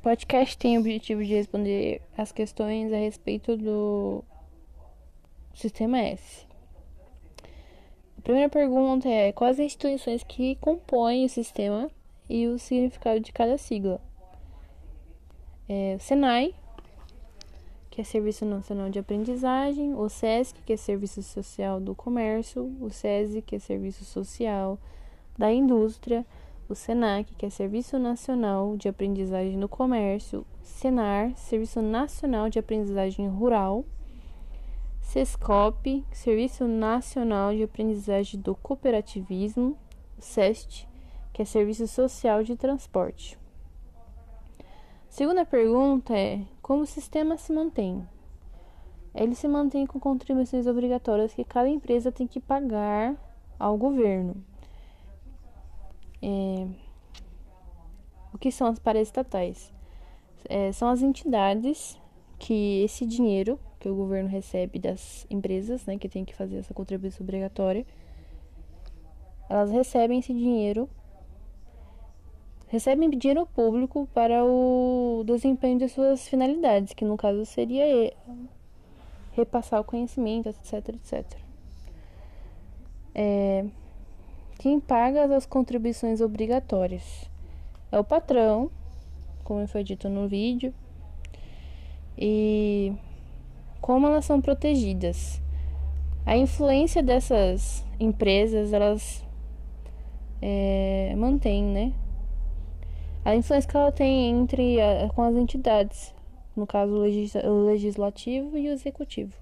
O podcast tem o objetivo de responder as questões a respeito do sistema S. A primeira pergunta é: quais as instituições que compõem o sistema e o significado de cada sigla? É, o SENAI, que é Serviço Nacional de Aprendizagem, o SESC, que é Serviço Social do Comércio, o SESI, que é Serviço Social da Indústria, o SENAC, que é Serviço Nacional de Aprendizagem no Comércio, SENAR, Serviço Nacional de Aprendizagem Rural, SESCOP, Serviço Nacional de Aprendizagem do Cooperativismo, SEST, que é Serviço Social de Transporte. Segunda pergunta é: como o sistema se mantém? Ele se mantém com contribuições obrigatórias que cada empresa tem que pagar ao governo. É, o que são as paraestatais? É, são as entidades que esse dinheiro que o governo recebe das empresas, né, que tem que fazer essa contribuição obrigatória, elas recebem esse dinheiro, recebem dinheiro público para o desempenho de suas finalidades, que no caso seria repassar o conhecimento, etc, etc. É, quem paga as contribuições obrigatórias é o patrão, como foi dito no vídeo, e como elas são protegidas. A influência dessas empresas, elas é, mantém, né? A influência que ela tem entre a, com as entidades, no caso o legislativo e o executivo.